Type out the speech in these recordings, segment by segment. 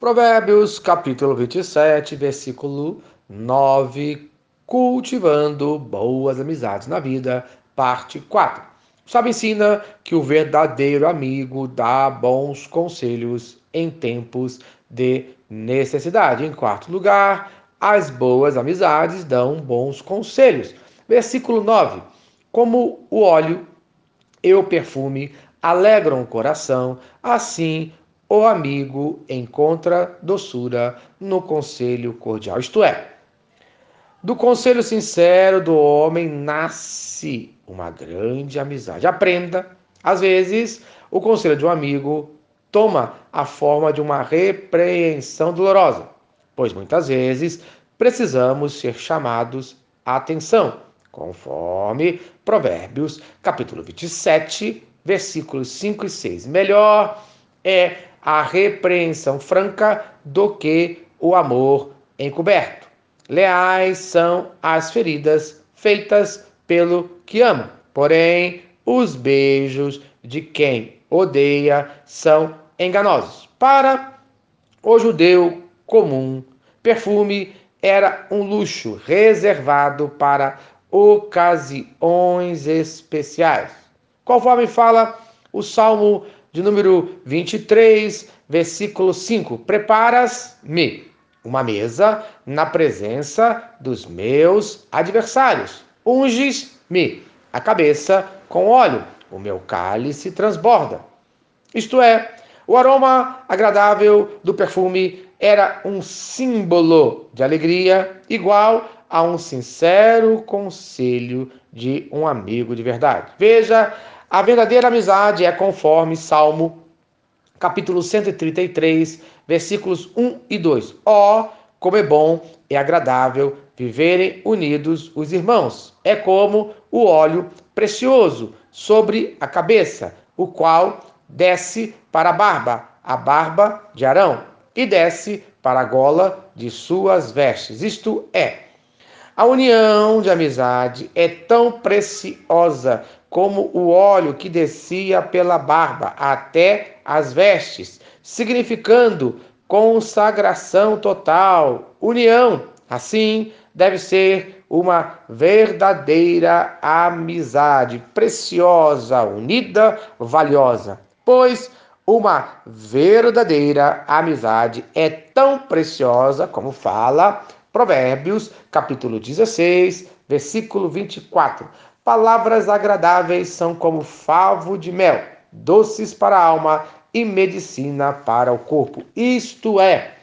Provérbios capítulo 27, versículo 9, cultivando boas amizades na vida, parte 4. Sabe ensina que o verdadeiro amigo dá bons conselhos em tempos de necessidade. Em quarto lugar, as boas amizades dão bons conselhos. Versículo 9. Como o óleo e o perfume alegram o coração, assim o amigo encontra doçura no conselho cordial. Isto é, do conselho sincero do homem nasce uma grande amizade. Aprenda, às vezes, o conselho de um amigo toma a forma de uma repreensão dolorosa, pois muitas vezes precisamos ser chamados à atenção, conforme Provérbios, capítulo 27, versículos 5 e 6. Melhor é a repreensão franca do que o amor encoberto. Leais são as feridas feitas pelo que ama, porém os beijos de quem odeia são enganosos. Para o judeu comum, perfume era um luxo reservado para ocasiões especiais. Conforme fala o Salmo de número 23, versículo 5: Preparas-me uma mesa na presença dos meus adversários. Unges-me a cabeça com óleo, o meu cálice transborda. Isto é, o aroma agradável do perfume era um símbolo de alegria, igual a um sincero conselho de um amigo de verdade. Veja a verdadeira amizade é conforme Salmo capítulo 133, versículos 1 e 2. Ó, oh, como é bom e agradável viverem unidos os irmãos. É como o óleo precioso sobre a cabeça, o qual desce para a barba, a barba de Arão, e desce para a gola de suas vestes. Isto é, a união de amizade é tão preciosa como o óleo que descia pela barba até as vestes, significando consagração total, união. Assim, deve ser uma verdadeira amizade, preciosa, unida, valiosa. Pois uma verdadeira amizade é tão preciosa como fala Provérbios, capítulo 16, versículo 24. Palavras agradáveis são como favo de mel, doces para a alma e medicina para o corpo. Isto é,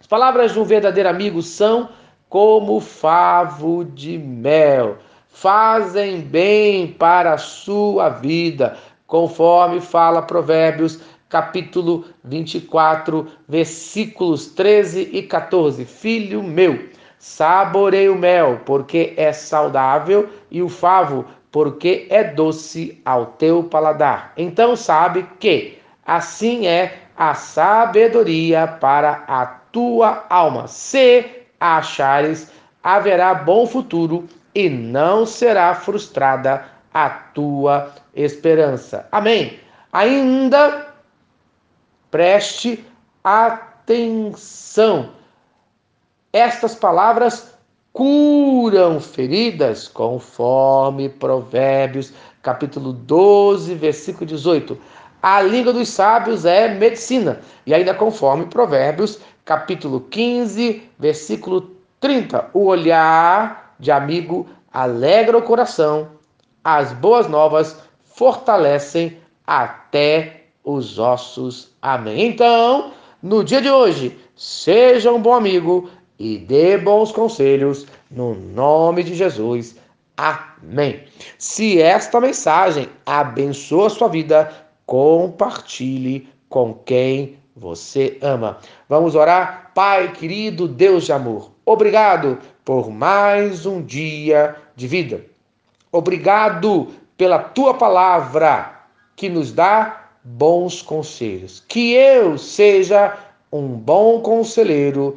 as palavras de um verdadeiro amigo são como favo de mel, fazem bem para a sua vida, conforme fala Provérbios capítulo 24, versículos 13 e 14. Filho meu, Saborei o mel, porque é saudável, e o favo, porque é doce ao teu paladar. Então sabe que assim é a sabedoria para a tua alma. Se achares, haverá bom futuro e não será frustrada a tua esperança. Amém. Ainda preste atenção estas palavras curam feridas, conforme Provérbios, capítulo 12, versículo 18. A língua dos sábios é medicina, e ainda conforme Provérbios, capítulo 15, versículo 30. O olhar de amigo alegra o coração, as boas novas fortalecem até os ossos. Amém. Então, no dia de hoje, seja um bom amigo e dê bons conselhos no nome de Jesus. Amém. Se esta mensagem abençoa a sua vida, compartilhe com quem você ama. Vamos orar? Pai querido, Deus de amor, obrigado por mais um dia de vida. Obrigado pela tua palavra que nos dá bons conselhos. Que eu seja um bom conselheiro